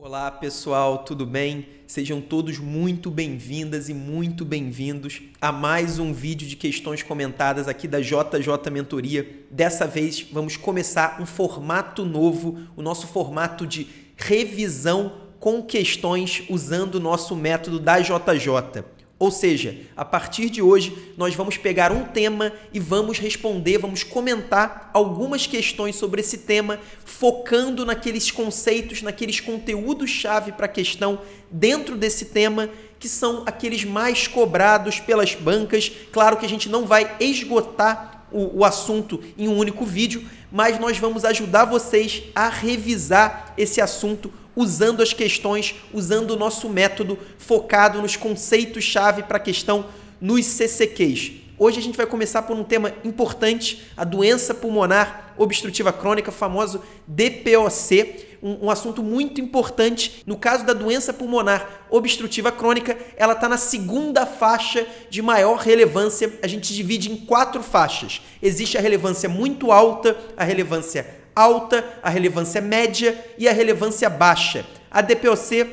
Olá pessoal, tudo bem? Sejam todos muito bem-vindas e muito bem-vindos a mais um vídeo de questões comentadas aqui da JJ Mentoria. Dessa vez vamos começar um formato novo, o nosso formato de revisão com questões usando o nosso método da JJ. Ou seja, a partir de hoje nós vamos pegar um tema e vamos responder, vamos comentar algumas questões sobre esse tema, focando naqueles conceitos, naqueles conteúdos-chave para a questão dentro desse tema, que são aqueles mais cobrados pelas bancas. Claro que a gente não vai esgotar o, o assunto em um único vídeo, mas nós vamos ajudar vocês a revisar esse assunto usando as questões, usando o nosso método focado nos conceitos-chave para a questão nos CCQs. Hoje a gente vai começar por um tema importante, a doença pulmonar obstrutiva crônica, famoso DPOC, um, um, assunto muito importante. No caso da doença pulmonar obstrutiva crônica, ela está na segunda faixa de maior relevância. A gente divide em quatro faixas. Existe a relevância muito alta, a relevância alta, a relevância média e a relevância baixa. A DPOC,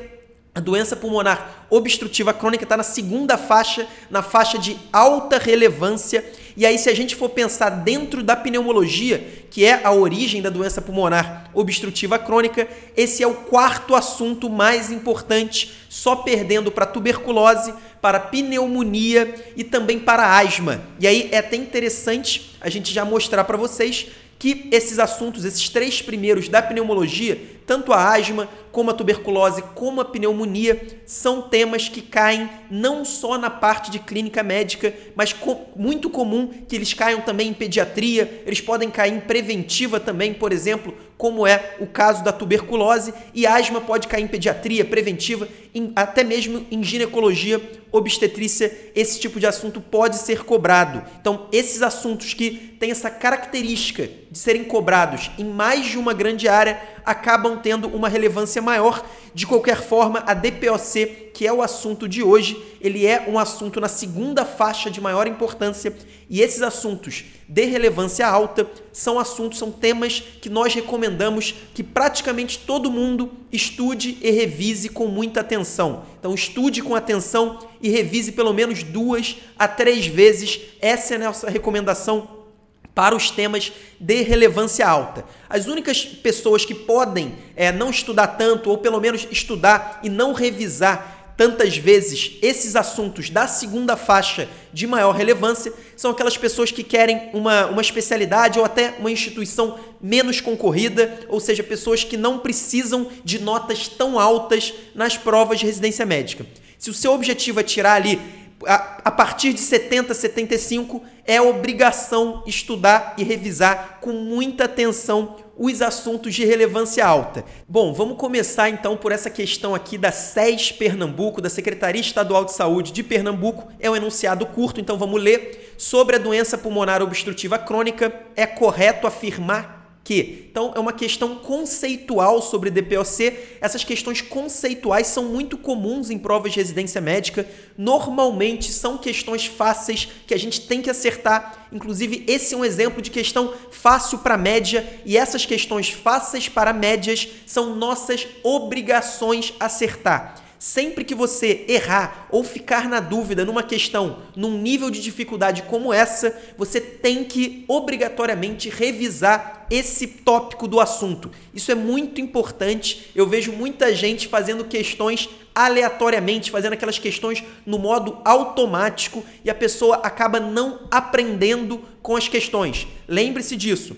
a doença pulmonar obstrutiva crônica, está na segunda faixa, na faixa de alta relevância. E aí, se a gente for pensar dentro da pneumologia, que é a origem da doença pulmonar obstrutiva crônica, esse é o quarto assunto mais importante, só perdendo para tuberculose, para pneumonia e também para asma. E aí é até interessante a gente já mostrar para vocês que esses assuntos, esses três primeiros da pneumologia, tanto a asma, como a tuberculose, como a pneumonia, são temas que caem não só na parte de clínica médica, mas muito comum que eles caiam também em pediatria, eles podem cair em preventiva também, por exemplo, como é o caso da tuberculose, e asma pode cair em pediatria, preventiva, em, até mesmo em ginecologia, obstetrícia, esse tipo de assunto pode ser cobrado. Então, esses assuntos que têm essa característica de serem cobrados em mais de uma grande área acabam tendo uma relevância maior. De qualquer forma, a DPOC, que é o assunto de hoje, ele é um assunto na segunda faixa de maior importância e esses assuntos de relevância alta são assuntos, são temas que nós recomendamos que praticamente todo mundo estude e revise com muita atenção. Então, estude com atenção e revise pelo menos duas a três vezes. Essa é a nossa recomendação para os temas de relevância alta. As únicas pessoas que podem é, não estudar tanto, ou pelo menos estudar e não revisar tantas vezes esses assuntos da segunda faixa de maior relevância são aquelas pessoas que querem uma, uma especialidade ou até uma instituição menos concorrida, ou seja, pessoas que não precisam de notas tão altas nas provas de residência médica. Se o seu objetivo é tirar ali a, a partir de 70, 75, é obrigação estudar e revisar com muita atenção os assuntos de relevância alta. Bom, vamos começar então por essa questão aqui da SES Pernambuco, da Secretaria Estadual de Saúde de Pernambuco. É um enunciado curto, então vamos ler. Sobre a doença pulmonar obstrutiva crônica, é correto afirmar que. Então, é uma questão conceitual sobre DPOC. Essas questões conceituais são muito comuns em provas de residência médica. Normalmente são questões fáceis que a gente tem que acertar. Inclusive, esse é um exemplo de questão fácil para média, e essas questões fáceis para médias são nossas obrigações acertar. Sempre que você errar ou ficar na dúvida numa questão, num nível de dificuldade como essa, você tem que obrigatoriamente revisar esse tópico do assunto. Isso é muito importante. Eu vejo muita gente fazendo questões aleatoriamente, fazendo aquelas questões no modo automático e a pessoa acaba não aprendendo com as questões. Lembre-se disso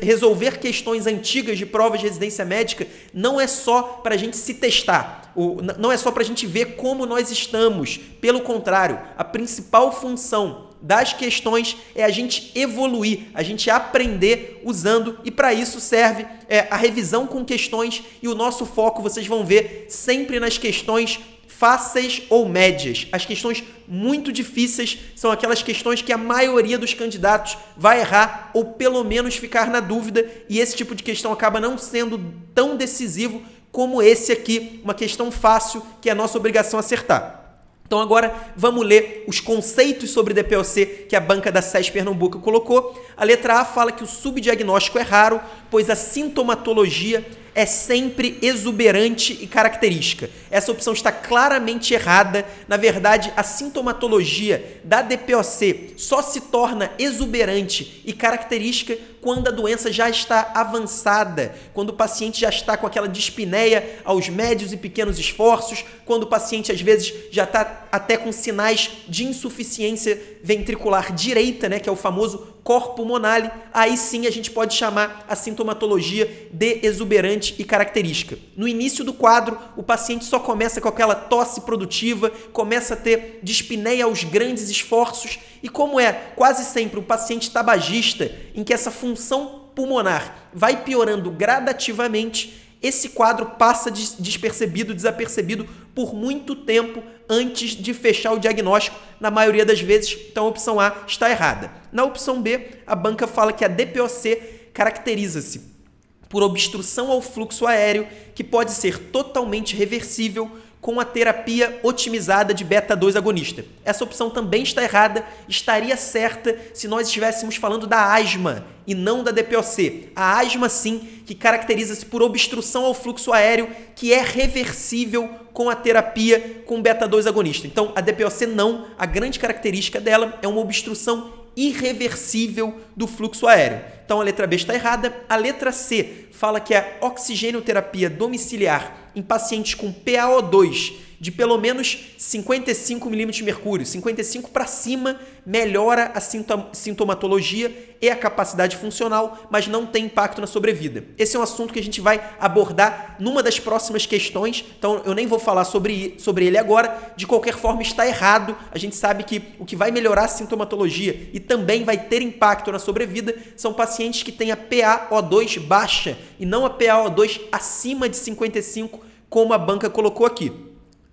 resolver questões antigas de provas de residência médica não é só para a gente se testar, não é só para a gente ver como nós estamos. Pelo contrário, a principal função das questões é a gente evoluir, a gente aprender usando, e para isso serve é, a revisão com questões e o nosso foco, vocês vão ver, sempre nas questões fáceis ou médias. As questões muito difíceis são aquelas questões que a maioria dos candidatos vai errar ou pelo menos ficar na dúvida, e esse tipo de questão acaba não sendo tão decisivo como esse aqui, uma questão fácil que é nossa obrigação acertar. Então agora vamos ler os conceitos sobre DPOC que a banca da SES Pernambuco colocou. A letra A fala que o subdiagnóstico é raro, pois a sintomatologia é sempre exuberante e característica. Essa opção está claramente errada. Na verdade, a sintomatologia da DPOC só se torna exuberante e característica quando a doença já está avançada, quando o paciente já está com aquela dispneia aos médios e pequenos esforços, quando o paciente às vezes já está até com sinais de insuficiência ventricular direita, né, que é o famoso corpo pulmonale, aí sim a gente pode chamar a sintomatologia de exuberante e característica. No início do quadro, o paciente só começa com aquela tosse produtiva, começa a ter dispneia aos grandes esforços e como é quase sempre um paciente tabagista em que essa função pulmonar vai piorando gradativamente, esse quadro passa despercebido, desapercebido por muito tempo antes de fechar o diagnóstico. Na maioria das vezes, então a opção A está errada. Na opção B, a banca fala que a DPOC caracteriza-se por obstrução ao fluxo aéreo, que pode ser totalmente reversível com a terapia otimizada de beta-2 agonista. Essa opção também está errada, estaria certa se nós estivéssemos falando da asma e não da DPOC. A asma, sim, que caracteriza-se por obstrução ao fluxo aéreo, que é reversível com a terapia com beta-2 agonista. Então, a DPOC não, a grande característica dela é uma obstrução irreversível do fluxo aéreo. Então a letra B está errada. A letra C fala que a oxigenoterapia domiciliar em pacientes com PaO2 de pelo menos 55 milímetros de mercúrio, 55 para cima, melhora a sintomatologia e a capacidade funcional, mas não tem impacto na sobrevida. Esse é um assunto que a gente vai abordar numa das próximas questões, então eu nem vou falar sobre, sobre ele agora. De qualquer forma, está errado. A gente sabe que o que vai melhorar a sintomatologia e também vai ter impacto na sobrevida são pacientes que têm a PaO2 baixa e não a PaO2 acima de 55 como a banca colocou aqui.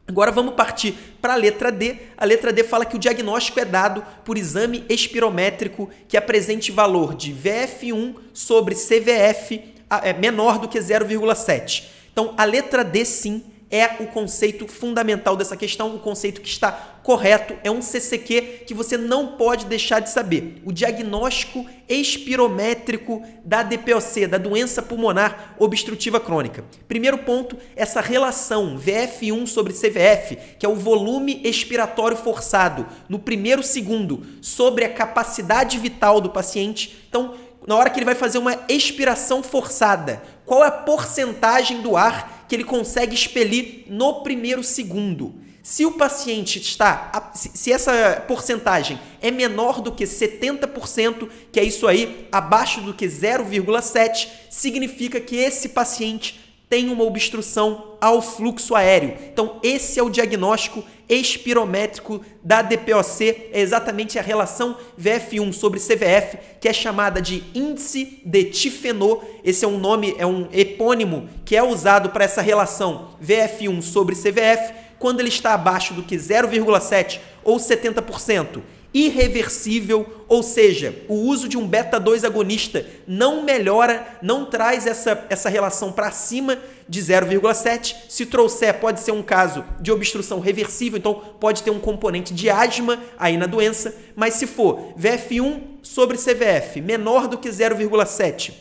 Agora vamos partir para a letra D. A letra D fala que o diagnóstico é dado por exame espirométrico que apresente valor de VF1 sobre CVF é, menor do que 0,7. Então, a letra D sim é o conceito fundamental dessa questão, o conceito que está correto, é um CCQ que você não pode deixar de saber. O diagnóstico espirométrico da DPOC, da doença pulmonar obstrutiva crônica. Primeiro ponto, essa relação VF1 sobre CVF, que é o volume expiratório forçado no primeiro segundo sobre a capacidade vital do paciente. Então, na hora que ele vai fazer uma expiração forçada, qual é a porcentagem do ar que ele consegue expelir no primeiro segundo? Se o paciente está, se essa porcentagem é menor do que 70%, que é isso aí, abaixo do que 0,7, significa que esse paciente tem uma obstrução ao fluxo aéreo. Então, esse é o diagnóstico espirométrico da DPOC, é exatamente a relação VF1 sobre CVF, que é chamada de índice de Tifenot. Esse é um nome, é um epônimo que é usado para essa relação VF1 sobre CVF, quando ele está abaixo do que 0,7 ou 70% irreversível, ou seja, o uso de um beta-2 agonista não melhora, não traz essa, essa relação para cima de 0,7. Se trouxer, pode ser um caso de obstrução reversível, então pode ter um componente de asma aí na doença, mas se for VF1 sobre CVF menor do que 0,7,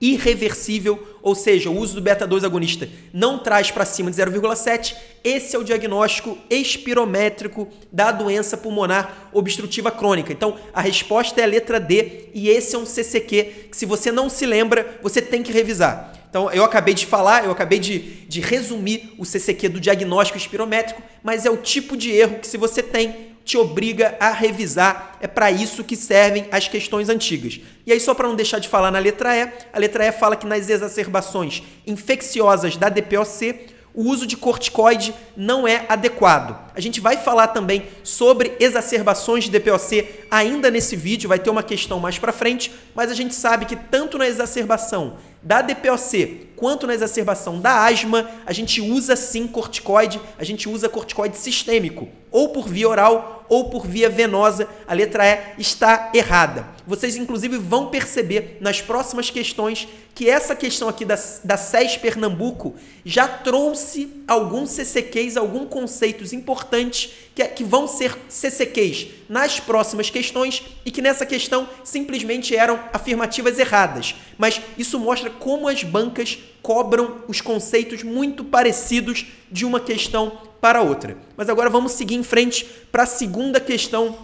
irreversível, ou seja, o uso do beta-2 agonista não traz para cima de 0,7, esse é o diagnóstico espirométrico da doença pulmonar obstrutiva crônica. Então, a resposta é a letra D e esse é um CCQ que se você não se lembra, você tem que revisar. Então, eu acabei de falar, eu acabei de, de resumir o CCQ do diagnóstico espirométrico, mas é o tipo de erro que se você tem, te obriga a revisar. É para isso que servem as questões antigas. E aí, só para não deixar de falar na letra E, a letra E fala que nas exacerbações infecciosas da DPOC, o uso de corticoide não é adequado. A gente vai falar também sobre exacerbações de DPOC ainda nesse vídeo, vai ter uma questão mais para frente, mas a gente sabe que tanto na exacerbação da DPOC quanto na exacerbação da asma, a gente usa sim corticoide, a gente usa corticoide sistêmico, ou por via oral ou por via venosa. A letra E está errada. Vocês, inclusive, vão perceber nas próximas questões que essa questão aqui da, da SES Pernambuco já trouxe alguns CCQs, alguns conceitos importantes que, que vão ser CCQs nas próximas questões e que nessa questão simplesmente eram afirmativas erradas. Mas isso mostra como as bancas cobram os conceitos muito parecidos de uma questão para outra. Mas agora vamos seguir em frente para a segunda questão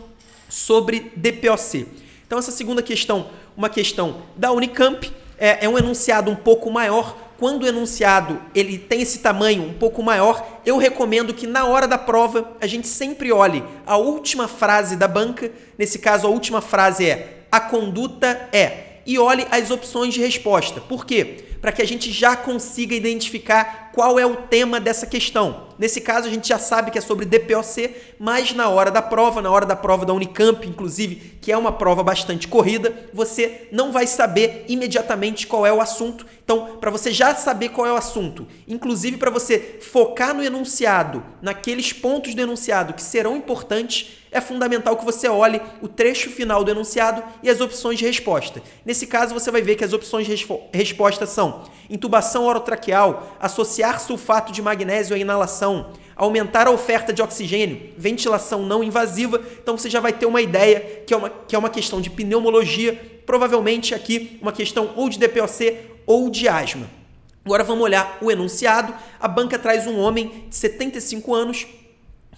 sobre DPOC. Então, essa segunda questão, uma questão da Unicamp, é, é um enunciado um pouco maior. Quando o enunciado ele tem esse tamanho um pouco maior, eu recomendo que na hora da prova a gente sempre olhe a última frase da banca. Nesse caso, a última frase é: a conduta é. E olhe as opções de resposta. Por quê? Para que a gente já consiga identificar qual é o tema dessa questão. Nesse caso, a gente já sabe que é sobre DPOC, mas na hora da prova, na hora da prova da Unicamp, inclusive, que é uma prova bastante corrida, você não vai saber imediatamente qual é o assunto. Então, para você já saber qual é o assunto, inclusive para você focar no enunciado, naqueles pontos do enunciado que serão importantes, é fundamental que você olhe o trecho final do enunciado e as opções de resposta. Nesse caso, você vai ver que as opções de resposta são intubação orotraqueal, associar sulfato de magnésio à inalação, aumentar a oferta de oxigênio, ventilação não invasiva. Então você já vai ter uma ideia que é uma, que é uma questão de pneumologia, provavelmente aqui uma questão ou de DPOC ou de asma. Agora vamos olhar o enunciado. A banca traz um homem de 75 anos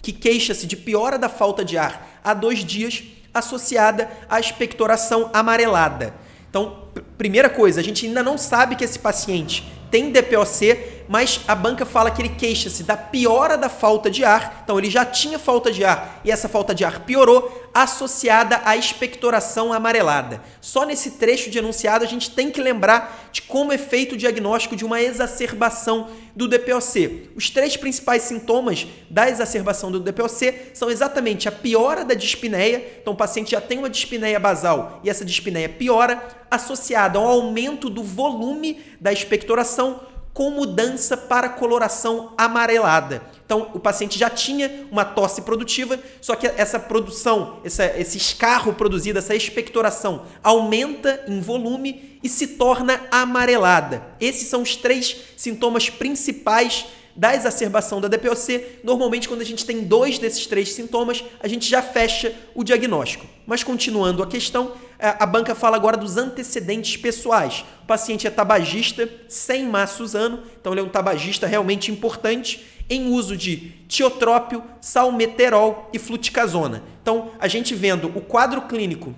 que queixa-se de piora da falta de ar há dois dias, associada à expectoração amarelada. Então, primeira coisa, a gente ainda não sabe que esse paciente tem DPOC, mas a banca fala que ele queixa-se da piora da falta de ar. Então ele já tinha falta de ar e essa falta de ar piorou, associada à expectoração amarelada. Só nesse trecho de enunciado a gente tem que lembrar de como é feito o diagnóstico de uma exacerbação do DPOC. Os três principais sintomas da exacerbação do DPOC são exatamente a piora da dispneia, então o paciente já tem uma dispneia basal e essa dispneia piora, associada ao aumento do volume da expectoração com mudança para coloração amarelada. Então, o paciente já tinha uma tosse produtiva, só que essa produção, essa, esse escarro produzido, essa expectoração, aumenta em volume e se torna amarelada. Esses são os três sintomas principais da exacerbação da DPOC. Normalmente, quando a gente tem dois desses três sintomas, a gente já fecha o diagnóstico. Mas continuando a questão, a banca fala agora dos antecedentes pessoais. O paciente é tabagista sem má Suzano, então ele é um tabagista realmente importante em uso de tiotrópio, salmeterol e fluticasona. Então, a gente vendo o quadro clínico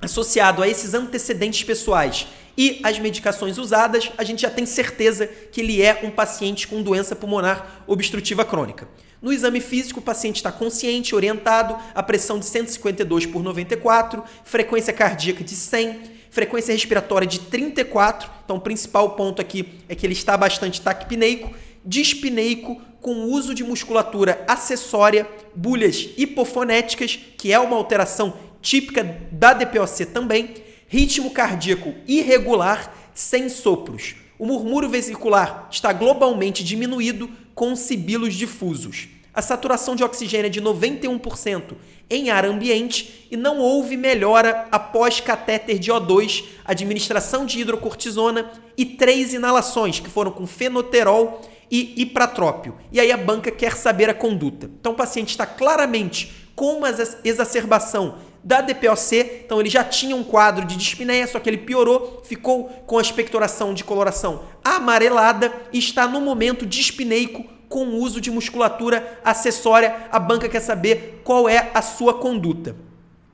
associado a esses antecedentes pessoais e as medicações usadas, a gente já tem certeza que ele é um paciente com doença pulmonar obstrutiva crônica. No exame físico, o paciente está consciente, orientado, a pressão de 152 por 94, frequência cardíaca de 100, frequência respiratória de 34. Então, o principal ponto aqui é que ele está bastante taquipneico, dispneico, com uso de musculatura acessória, bulhas hipofonéticas, que é uma alteração típica da DPOC também, ritmo cardíaco irregular, sem sopros. O murmúrio vesicular está globalmente diminuído com sibilos difusos. A saturação de oxigênio é de 91% em ar ambiente e não houve melhora após catéter de O2, administração de hidrocortisona e três inalações que foram com fenoterol e ipratrópio. E aí a banca quer saber a conduta. Então o paciente está claramente com uma exacerbação da DPOC, então ele já tinha um quadro de dispneia, só que ele piorou, ficou com a expectoração de coloração amarelada e está no momento dispneico com o uso de musculatura acessória. A banca quer saber qual é a sua conduta.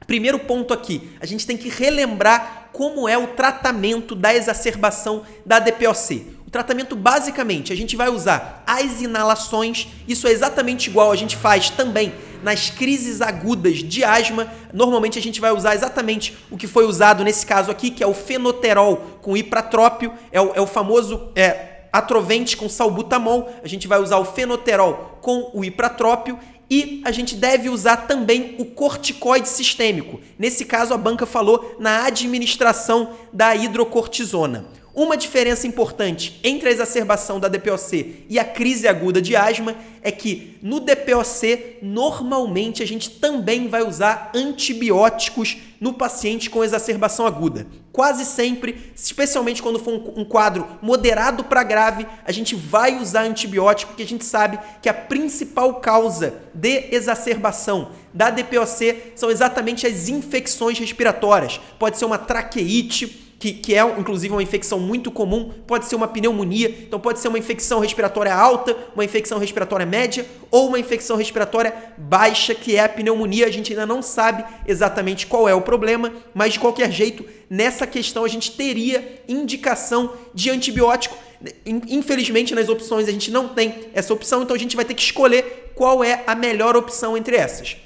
Primeiro ponto aqui, a gente tem que relembrar como é o tratamento da exacerbação da DPOC. O tratamento, basicamente, a gente vai usar as inalações, isso é exatamente igual a gente faz também nas crises agudas de asma. Normalmente a gente vai usar exatamente o que foi usado nesse caso aqui, que é o fenoterol com ipratrópio, é o, é o famoso é, atrovente com salbutamol. A gente vai usar o fenoterol com o ipratrópio e a gente deve usar também o corticoide sistêmico. Nesse caso, a banca falou na administração da hidrocortisona. Uma diferença importante entre a exacerbação da DPOC e a crise aguda de asma é que no DPOC, normalmente a gente também vai usar antibióticos no paciente com exacerbação aguda. Quase sempre, especialmente quando for um, quadro moderado para grave, a gente vai usar antibiótico, porque a gente sabe que a principal causa de exacerbação da DPOC são exatamente as infecções respiratórias. Pode ser uma traqueite que, que é inclusive uma infecção muito comum, pode ser uma pneumonia, então pode ser uma infecção respiratória alta, uma infecção respiratória média ou uma infecção respiratória baixa, que é a pneumonia. A gente ainda não sabe exatamente qual é o problema, mas de qualquer jeito, nessa questão a gente teria indicação de antibiótico. Infelizmente, nas opções a gente não tem essa opção, então a gente vai ter que escolher qual é a melhor opção entre essas.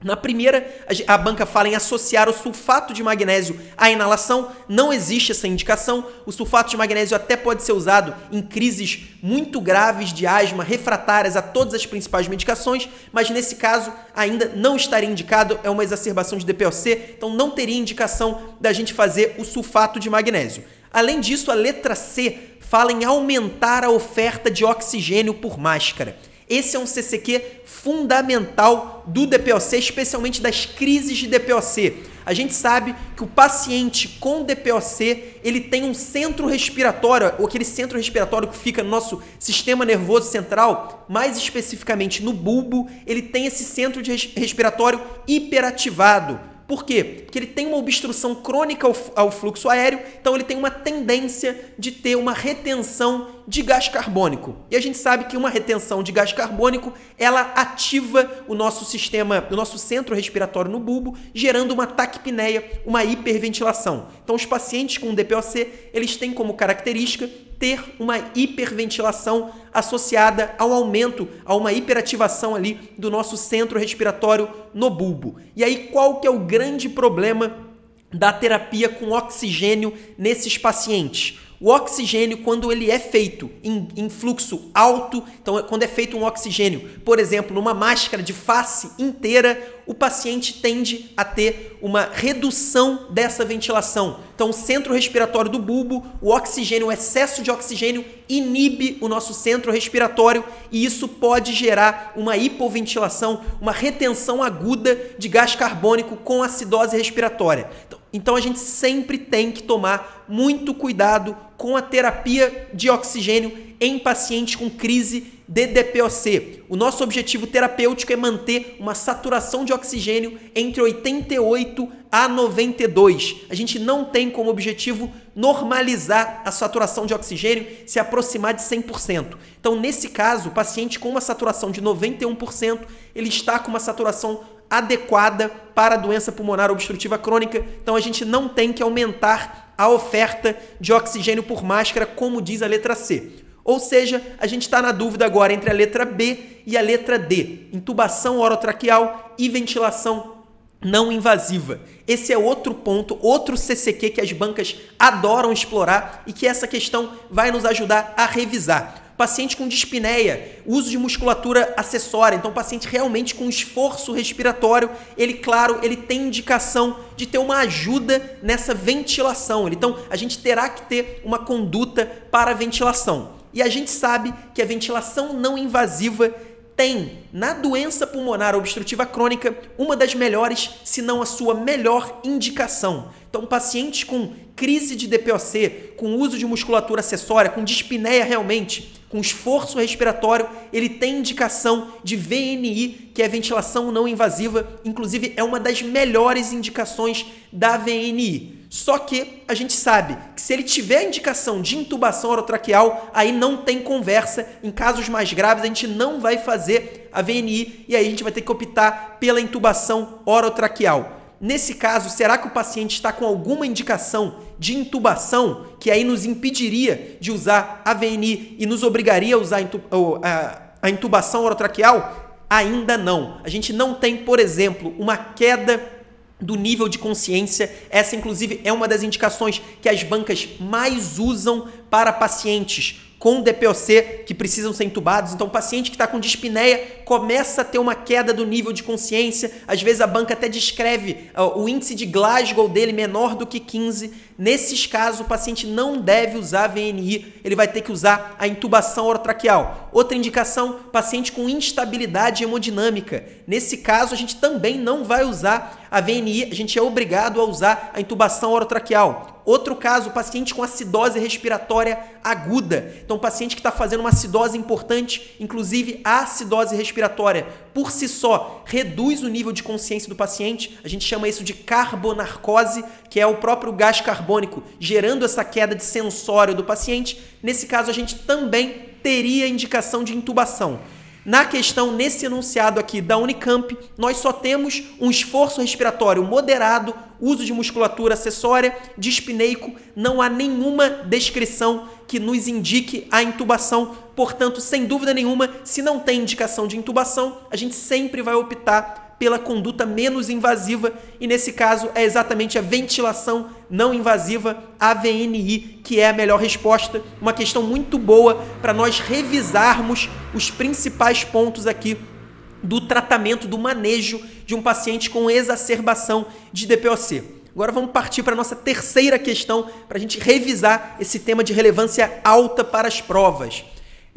Na primeira, a banca fala em associar o sulfato de magnésio à inalação. Não existe essa indicação. O sulfato de magnésio até pode ser usado em crises muito graves de asma, refratárias a todas as principais medicações, mas nesse caso ainda não estaria indicado. É uma exacerbação de DPOC, então não teria indicação da gente fazer o sulfato de magnésio. Além disso, a letra C fala em aumentar a oferta de oxigênio por máscara. Esse é um CCQ fundamental do DPOC, especialmente das crises de DPOC. A gente sabe que o paciente com DPOC, ele tem um centro respiratório, ou aquele centro respiratório que fica no nosso sistema nervoso central, mais especificamente no bulbo, ele tem esse centro respiratório hiperativado. Por quê? Porque ele tem uma obstrução crônica ao, fluxo aéreo, então ele tem uma tendência de ter uma retenção de gás carbônico. E a gente sabe que uma retenção de gás carbônico, ela ativa o nosso sistema, o nosso centro respiratório no bulbo, gerando uma taquipneia, uma hiperventilação. Então os pacientes com DPOC, eles têm como característica ter uma hiperventilação associada ao aumento, a uma hiperativação ali do nosso centro respiratório no bulbo. E aí qual que é o grande problema da terapia com oxigênio nesses pacientes? O oxigênio, quando ele é feito em, em, fluxo alto, então quando é feito um oxigênio, por exemplo, numa máscara de face inteira, o paciente tende a ter uma redução dessa ventilação. Então, o centro respiratório do bulbo, o oxigênio, o excesso de oxigênio inibe o nosso centro respiratório e isso pode gerar uma hipoventilação, uma retenção aguda de gás carbônico com acidose respiratória. Então, então a gente sempre tem que tomar muito cuidado com a terapia de oxigênio em pacientes com crise de DPOC. O nosso objetivo terapêutico é manter uma saturação de oxigênio entre 88 a 92. A gente não tem como objetivo normalizar a saturação de oxigênio, se aproximar de 100%. Então, nesse caso, o paciente com uma saturação de 91%, ele está com uma saturação adequada para a doença pulmonar obstrutiva crônica. Então a gente não tem que aumentar a oferta de oxigênio por máscara, como diz a letra C. Ou seja, a gente está na dúvida agora entre a letra B e a letra D: intubação orotraqueal e ventilação não invasiva. Esse é outro ponto, outro CCQ que as bancas adoram explorar e que essa questão vai nos ajudar a revisar paciente com dispneia, uso de musculatura acessória, então paciente realmente com esforço respiratório, ele claro, ele tem indicação de ter uma ajuda nessa ventilação. Então a gente terá que ter uma conduta para a ventilação. E a gente sabe que a ventilação não invasiva tem na doença pulmonar obstrutiva crônica uma das melhores, se não a sua melhor indicação. Então, pacientes com crise de DPOC, com uso de musculatura acessória, com dispneia realmente, com esforço respiratório, ele tem indicação de VNI, que é ventilação não invasiva, inclusive é uma das melhores indicações da VNI. Só que a gente sabe que se ele tiver indicação de intubação orotraqueal, aí não tem conversa. Em casos mais graves, a gente não vai fazer a VNI e aí a gente vai ter que optar pela intubação orotraqueal. Nesse caso, será que o paciente está com alguma indicação de intubação que aí nos impediria de usar a VNI e nos obrigaria a usar a intubação orotraqueal? Ainda não. A gente não tem, por exemplo, uma queda do nível de consciência. Essa, inclusive, é uma das indicações que as bancas mais usam para pacientes com DPOC que precisam ser entubados. Então, o paciente que está com dispneia começa a ter uma queda do nível de consciência. Às vezes, a banca até descreve uh, o índice de Glasgow dele menor do que 15. Nesses casos, o paciente não deve usar VNI, ele vai ter que usar a intubação orotraqueal. Outra indicação, paciente com instabilidade hemodinâmica. Nesse caso, a gente também não vai usar a VNI, a gente é obrigado a usar a intubação orotraqueal. Outro caso, paciente com acidose respiratória aguda. Então, paciente que está fazendo uma acidose importante, inclusive a acidose respiratória, por si só, reduz o nível de consciência do paciente. A gente chama isso de carbonarcose, que é o próprio gás carbônico gerando essa queda de sensório do paciente. Nesse caso, a gente também teria indicação de intubação. Na questão, nesse enunciado aqui da Unicamp, nós só temos um esforço respiratório moderado, uso de musculatura acessória, dispneico, não há nenhuma descrição que nos indique a intubação. Portanto, sem dúvida nenhuma, se não tem indicação de intubação, a gente sempre vai optar pela conduta menos invasiva e nesse caso é exatamente a ventilação não invasiva, a VNI, que é a melhor resposta. Uma questão muito boa para nós revisarmos os principais pontos aqui do tratamento, do manejo de um paciente com exacerbação de DPOC. Agora vamos partir para a nossa terceira questão para a gente revisar esse tema de relevância alta para as provas.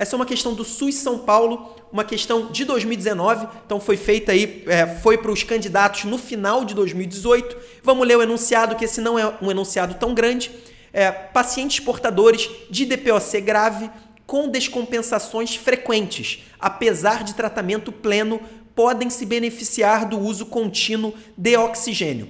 Essa é uma questão do SUS São Paulo, uma questão de 2019, então foi feita aí, é, foi para os candidatos no final de 2018. Vamos ler o enunciado, que esse não é um enunciado tão grande. É, pacientes portadores de DPOC grave com descompensações frequentes, apesar de tratamento pleno, podem se beneficiar do uso contínuo de oxigênio.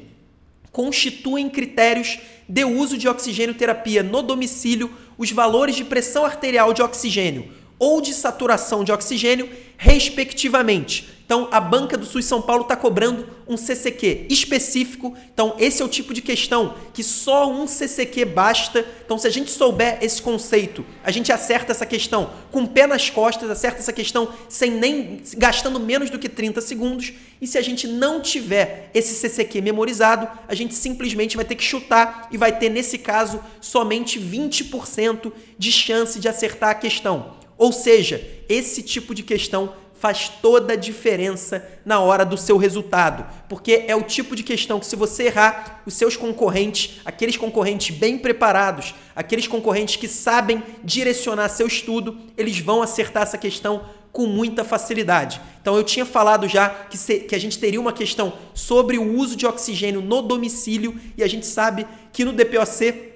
Constituem critérios de uso de oxigênio terapia no domicílio os valores de pressão arterial de oxigênio ou de saturação de oxigênio, respectivamente. Então, a banca do SUS São Paulo está cobrando um CCQ específico. Então, esse é o tipo de questão que só um CCQ basta. Então, se a gente souber esse conceito, a gente acerta essa questão com o pé nas costas, acerta essa questão sem nem gastando menos do que 30 segundos. E se a gente não tiver esse CCQ memorizado, a gente simplesmente vai ter que chutar e vai ter, nesse caso, somente 20% de chance de acertar a questão. Ou seja, esse tipo de questão faz toda a diferença na hora do seu resultado, porque é o tipo de questão que se você errar, os seus concorrentes, aqueles concorrentes bem preparados, aqueles concorrentes que sabem direcionar seu estudo, eles vão acertar essa questão com muita facilidade. Então eu tinha falado já que, se, que a gente teria uma questão sobre o uso de oxigênio no domicílio e a gente sabe que no DPOC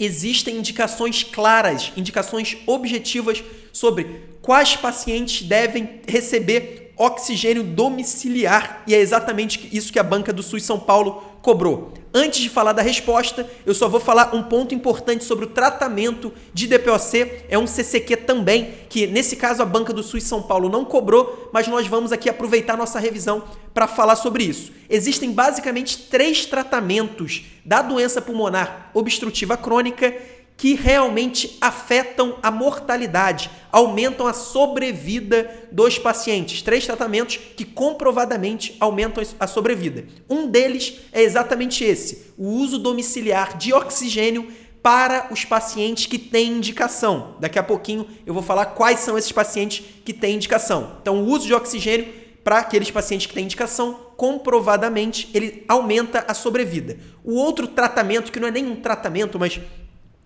existem indicações claras, indicações objetivas sobre quais pacientes devem receber oxigênio domiciliar e é exatamente isso que a banca do SUS São Paulo cobrou. Antes de falar da resposta, eu só vou falar um ponto importante sobre o tratamento de DPOC. É um CCQ também, que nesse caso a banca do SUS São Paulo não cobrou, mas nós vamos aqui aproveitar nossa revisão para falar sobre isso. Existem basicamente três tratamentos da doença pulmonar obstrutiva crônica que realmente afetam a mortalidade, aumentam a sobrevida dos pacientes. Três tratamentos que comprovadamente aumentam a sobrevida. Um deles é exatamente esse: o uso domiciliar de oxigênio para os pacientes que têm indicação. Daqui a pouquinho eu vou falar quais são esses pacientes que têm indicação. Então, o uso de oxigênio para aqueles pacientes que têm indicação, comprovadamente ele aumenta a sobrevida. O outro tratamento, que não é nem um tratamento, mas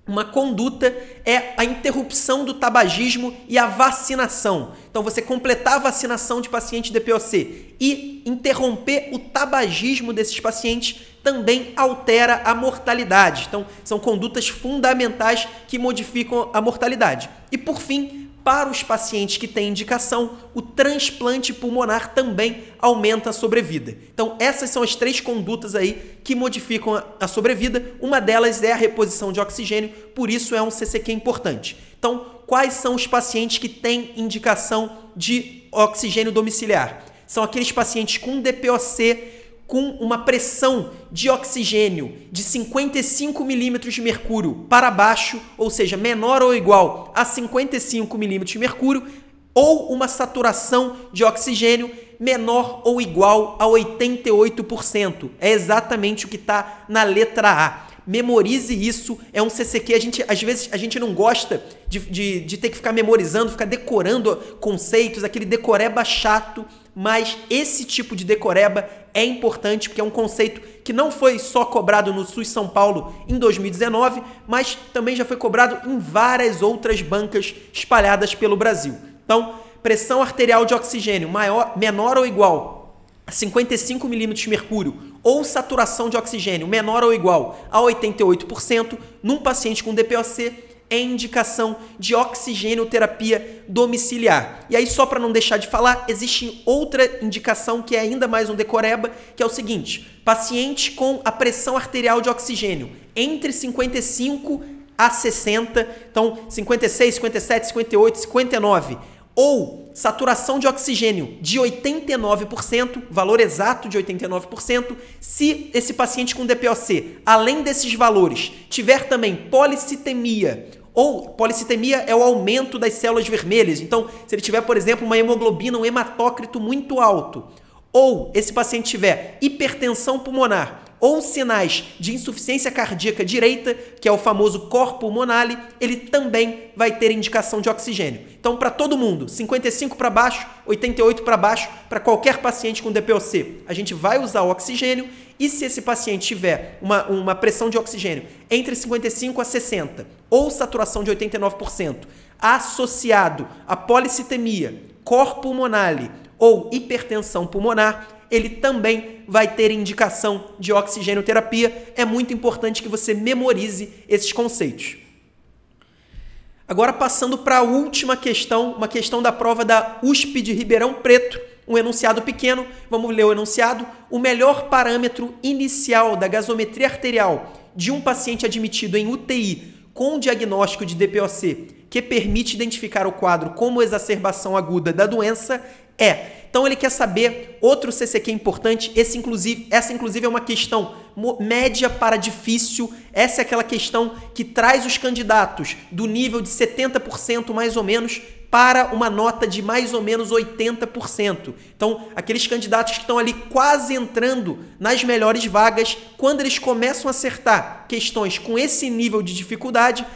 uma conduta é a interrupção do tabagismo e a vacinação. Então, você completar a vacinação de paciente DPOC e interromper o tabagismo desses pacientes também altera a mortalidade. Então, são condutas fundamentais que modificam a mortalidade. E, por fim, para os pacientes que têm indicação, o transplante pulmonar também aumenta a sobrevida. Então, essas são as três condutas aí que modificam a sobrevida. Uma delas é a reposição de oxigênio, por isso é um CCQ importante. Então, quais são os pacientes que têm indicação de oxigênio domiciliar? São aqueles pacientes com DPOC com uma pressão de oxigênio de 55 milímetros de mercúrio para baixo, ou seja, menor ou igual a 55 milímetros de mercúrio, ou uma saturação de oxigênio menor ou igual a 88%. É exatamente o que está na letra A. Memorize isso. É um CCQ. A gente, às vezes, a gente não gosta de, de, de ter que ficar memorizando, ficar decorando conceitos, aquele decoreba chato. Mas esse tipo de decoreba é importante porque é um conceito que não foi só cobrado no SUS São Paulo em 2019, mas também já foi cobrado em várias outras bancas espalhadas pelo Brasil. Então, pressão arterial de oxigênio maior, menor ou igual a 55 milímetros de mercúrio ou saturação de oxigênio menor ou igual a 88% num paciente com DPOC é indicação de oxigênio terapia domiciliar. E aí, só para não deixar de falar, existe outra indicação que é ainda mais um decoreba, que é o seguinte: paciente com a pressão arterial de oxigênio entre 55 a 60, então 56, 57, 58, 59 ou saturação de oxigênio de 89%, valor exato de 89%, se esse paciente com DPOC, além desses valores, tiver também policitemia, ou policitemia é o aumento das células vermelhas. Então, se ele tiver, por exemplo, uma hemoglobina, um hematócrito muito alto, ou esse paciente tiver hipertensão pulmonar, ou sinais de insuficiência cardíaca direita, que é o famoso corpo pulmonale, ele também vai ter indicação de oxigênio. Então, para todo mundo, 55 para baixo, 88 para baixo, para qualquer paciente com DPOC, a gente vai usar o oxigênio. E se esse paciente tiver uma, uma pressão de oxigênio entre 55 a 60 ou saturação de 89%, associado a policitemia, corpo pulmonale ou hipertensão pulmonar, ele também vai ter indicação de oxigênio terapia. É muito importante que você memorize esses conceitos. Agora passando para a última questão, uma questão da prova da USP de Ribeirão Preto, um enunciado pequeno. Vamos ler o enunciado. O melhor parâmetro inicial da gasometria arterial de um paciente admitido em UTI com diagnóstico de DPOC que permite identificar o quadro como exacerbação aguda da doença é então ele quer saber outro CCQ importante, esse inclusive, essa inclusive é uma questão média para difícil. Essa é aquela questão que traz os candidatos do nível de 70% mais ou menos para uma nota de mais ou menos 80%. Então, aqueles candidatos que estão ali quase entrando nas melhores vagas, quando eles começam a acertar questões com esse nível de dificuldade,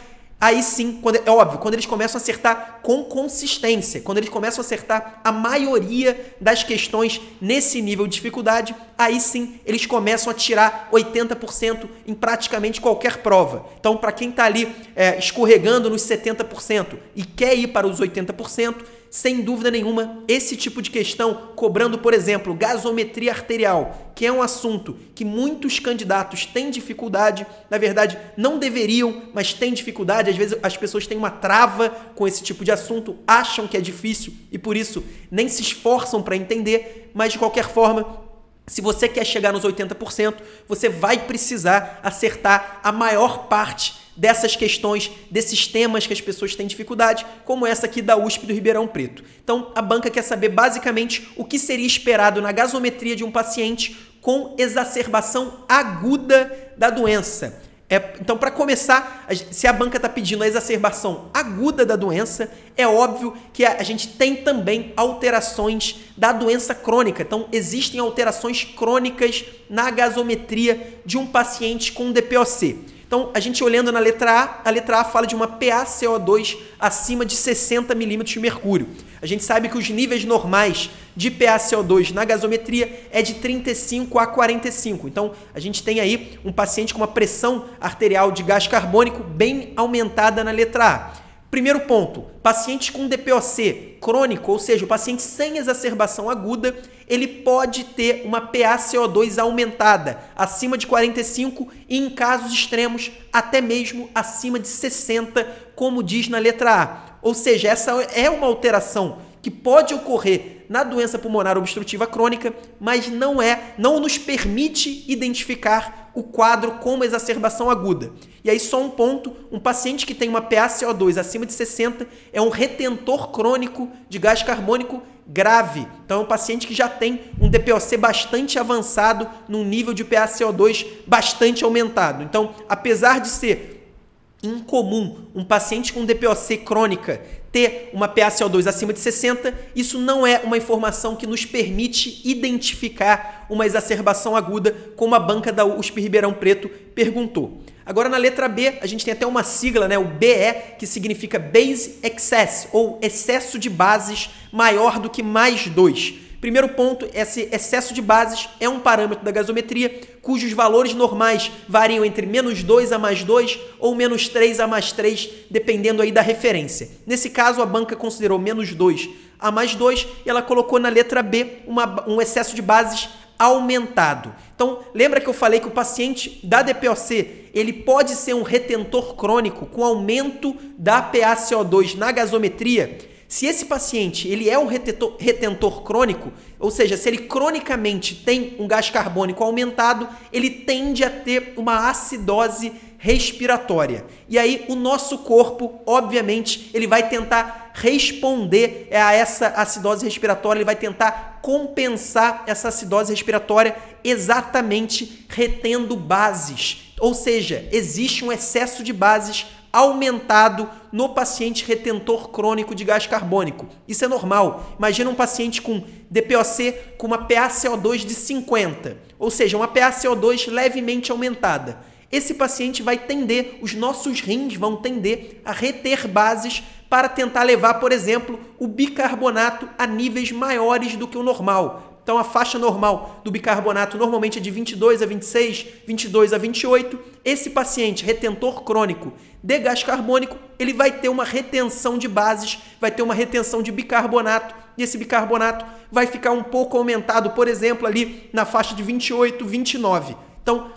Aí sim, quando, é óbvio, quando eles começam a acertar com consistência, quando eles começam a acertar a maioria das questões nesse nível de dificuldade, aí sim eles começam a tirar 80% em praticamente qualquer prova. Então, para quem está ali é, escorregando nos 70% e quer ir para os 80%, sem dúvida nenhuma, esse tipo de questão, cobrando, por exemplo, gasometria arterial, que é um assunto que muitos candidatos têm dificuldade, na verdade, não deveriam, mas têm dificuldade. Às vezes as pessoas têm uma trava com esse tipo de assunto, acham que é difícil e por isso nem se esforçam para entender, mas de qualquer forma, se você quer chegar nos 80%, você vai precisar acertar a maior parte dessas questões, desses temas que as pessoas têm dificuldade, como essa aqui da USP do Ribeirão Preto. Então, a banca quer saber basicamente o que seria esperado na gasometria de um paciente com exacerbação aguda da doença. É, então, para começar, se a banca está pedindo a exacerbação aguda da doença, é óbvio que a, a, gente tem também alterações da doença crônica. Então, existem alterações crônicas na gasometria de um paciente com DPOC. Então, a gente olhando na letra A, a letra A fala de uma PaCO2 acima de 60 milímetros de mercúrio. A gente sabe que os níveis normais de PaCO2 na gasometria é de 35 a 45. Então, a gente tem aí um paciente com uma pressão arterial de gás carbônico bem aumentada na letra A. Primeiro ponto, paciente com DPOC crônico, ou seja, o paciente sem exacerbação aguda, ele pode ter uma PaCO2 aumentada, acima de 45 e em casos extremos até mesmo acima de 60, como diz na letra A. Ou seja, essa é uma alteração que pode ocorrer na doença pulmonar obstrutiva crônica, mas não é, não nos permite identificar o quadro como exacerbação aguda. E aí só um ponto, um paciente que tem uma PaCO2 acima de 60 é um retentor crônico de gás carbônico grave. Então é um paciente que já tem um DPOC bastante avançado, num nível de PaCO2 bastante aumentado. Então, apesar de ser incomum um paciente com DPOC crônica ter uma PaCO2 acima de 60, isso não é uma informação que nos permite identificar uma exacerbação aguda, como a banca da USP Ribeirão Preto perguntou. Agora na letra B, a gente tem até uma sigla, né, o BE, que significa Base Excess, ou excesso de bases maior do que mais 2. Primeiro ponto, esse excesso de bases é um parâmetro da gasometria cujos valores normais variam entre menos 2 a mais 2 ou menos 3 a mais 3, dependendo aí da referência. Nesse caso, a banca considerou menos 2 a mais 2 e ela colocou na letra B uma, um excesso de bases aumentado. Então, lembra que eu falei que o paciente da DPOC, ele pode ser um retentor crônico com aumento da PaCO2 na gasometria? Se esse paciente ele é um retentor, retentor crônico, ou seja, se ele cronicamente tem um gás carbônico aumentado, ele tende a ter uma acidose respiratória. E aí o nosso corpo, obviamente, ele vai tentar responder a essa acidose respiratória, ele vai tentar compensar essa acidose respiratória exatamente retendo bases. Ou seja, existe um excesso de bases aumentado no paciente retentor crônico de gás carbônico. Isso é normal. Imagina um paciente com DPOC com uma PaCO2 de 50, ou seja, uma PaCO2 levemente aumentada. Esse paciente vai tender, os nossos rins vão tender a reter bases para tentar levar, por exemplo, o bicarbonato a níveis maiores do que o normal. Então a faixa normal do bicarbonato normalmente é de 22 a 26, 22 a 28. Esse paciente retentor crônico de gás carbônico, ele vai ter uma retenção de bases, vai ter uma retenção de bicarbonato, e esse bicarbonato vai ficar um pouco aumentado, por exemplo, ali na faixa de 28, 29. Então,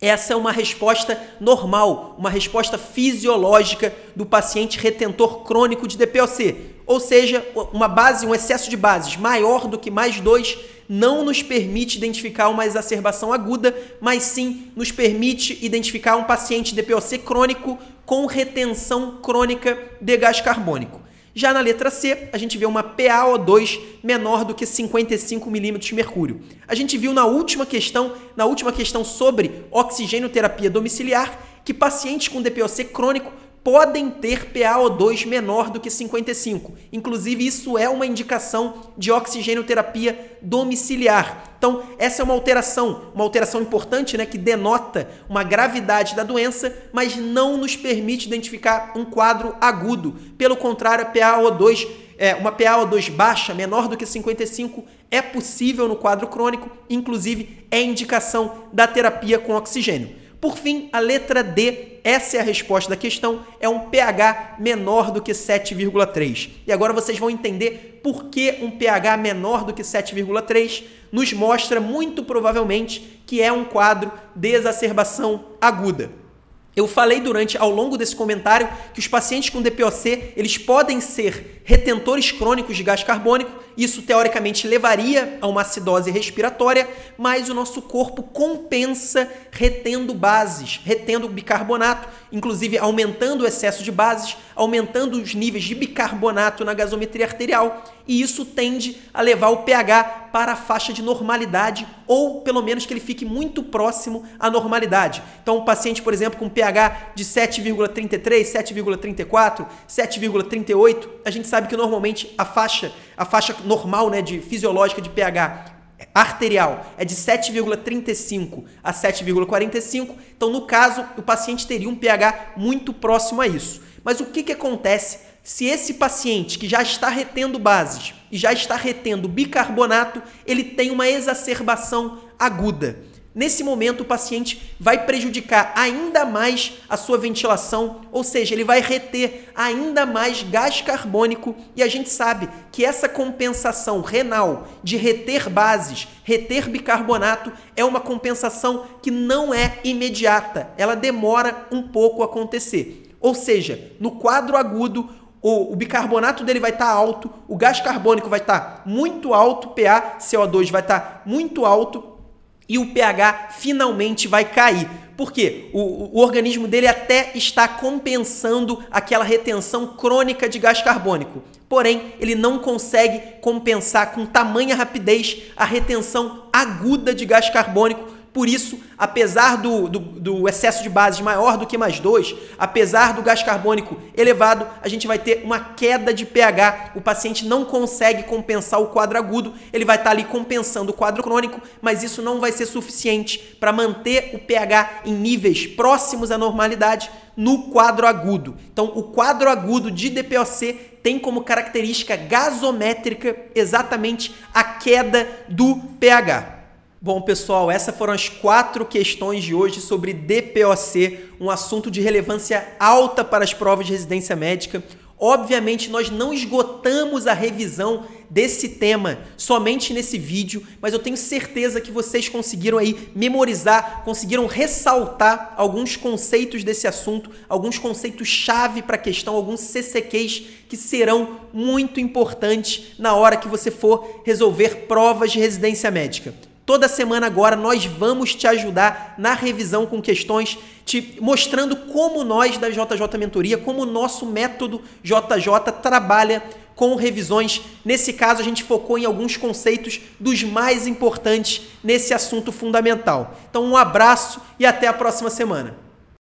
essa é uma resposta normal, uma resposta fisiológica do paciente retentor crônico de DPOC. Ou seja, uma base, um excesso de bases maior do que mais 2 não nos permite identificar uma exacerbação aguda, mas sim nos permite identificar um paciente DPOC crônico com retenção crônica de gás carbônico. Já na letra C, a gente vê uma PaO2 menor do que 55 milímetros de mercúrio. A gente viu na última questão, na última questão sobre oxigênio-terapia domiciliar, que pacientes com DPOC crônico podem ter PaO2 menor do que 55. Inclusive, isso é uma indicação de oxigênio-terapia domiciliar. Então, essa é uma alteração, uma alteração importante, né, que denota uma gravidade da doença, mas não nos permite identificar um quadro agudo. Pelo contrário, a PaO2 é, uma PaO2 baixa, menor do que 55, é possível no quadro crônico, inclusive é indicação da terapia com oxigênio. Por fim, a letra D, essa é a resposta da questão, é um pH menor do que 7,3. E agora vocês vão entender por que um pH menor do que 7,3 nos mostra muito provavelmente que é um quadro de exacerbação aguda. Eu falei durante ao longo desse comentário que os pacientes com DPOC, eles podem ser retentores crônicos de gás carbônico, isso teoricamente levaria a uma acidose respiratória, mas o nosso corpo compensa retendo bases, retendo bicarbonato, inclusive aumentando o excesso de bases, aumentando os níveis de bicarbonato na gasometria arterial, e isso tende a levar o pH para a faixa de normalidade ou pelo menos que ele fique muito próximo à normalidade. Então, um paciente, por exemplo, com pH de 7,33, 7,34, 7,38, a gente sabe que normalmente a faixa, a faixa normal, né, de fisiológica de pH arterial é de 7,35 a 7,45. Então, no caso, o paciente teria um pH muito próximo a isso. Mas o que, que acontece se esse paciente que já está retendo bases e já está retendo bicarbonato, ele tem uma exacerbação aguda? Nesse momento, o paciente vai prejudicar ainda mais a sua ventilação, ou seja, ele vai reter ainda mais gás carbônico. E a gente sabe que essa compensação renal de reter bases, reter bicarbonato, é uma compensação que não é imediata, ela demora um pouco a acontecer. Ou seja, no quadro agudo, o, bicarbonato dele vai estar tá alto, o gás carbônico vai estar tá muito alto, PA, CO2 vai estar tá muito alto e o pH finalmente vai cair. Por quê? O, o, organismo dele até está compensando aquela retenção crônica de gás carbônico. Porém, ele não consegue compensar com tamanha rapidez a retenção aguda de gás carbônico Por isso, apesar do, do, do, excesso de bases maior do que mais 2, apesar do gás carbônico elevado, a gente vai ter uma queda de pH. O paciente não consegue compensar o quadro agudo, ele vai estar ali compensando o quadro crônico, mas isso não vai ser suficiente para manter o pH em níveis próximos à normalidade no quadro agudo. Então, o quadro agudo de DPOC tem como característica gasométrica exatamente a queda do pH. Bom, pessoal, essas foram as quatro questões de hoje sobre DPOC, um assunto de relevância alta para as provas de residência médica. Obviamente, nós não esgotamos a revisão desse tema somente nesse vídeo, mas eu tenho certeza que vocês conseguiram aí memorizar, conseguiram ressaltar alguns conceitos desse assunto, alguns conceitos chave para a questão, alguns CCQs que serão muito importantes na hora que você for resolver provas de residência médica. Toda semana agora nós vamos te ajudar na revisão com questões, te mostrando como nós da JJ Mentoria, como o nosso método JJ trabalha com revisões. Nesse caso, a gente focou em alguns conceitos dos mais importantes nesse assunto fundamental. Então, um abraço e até a próxima semana.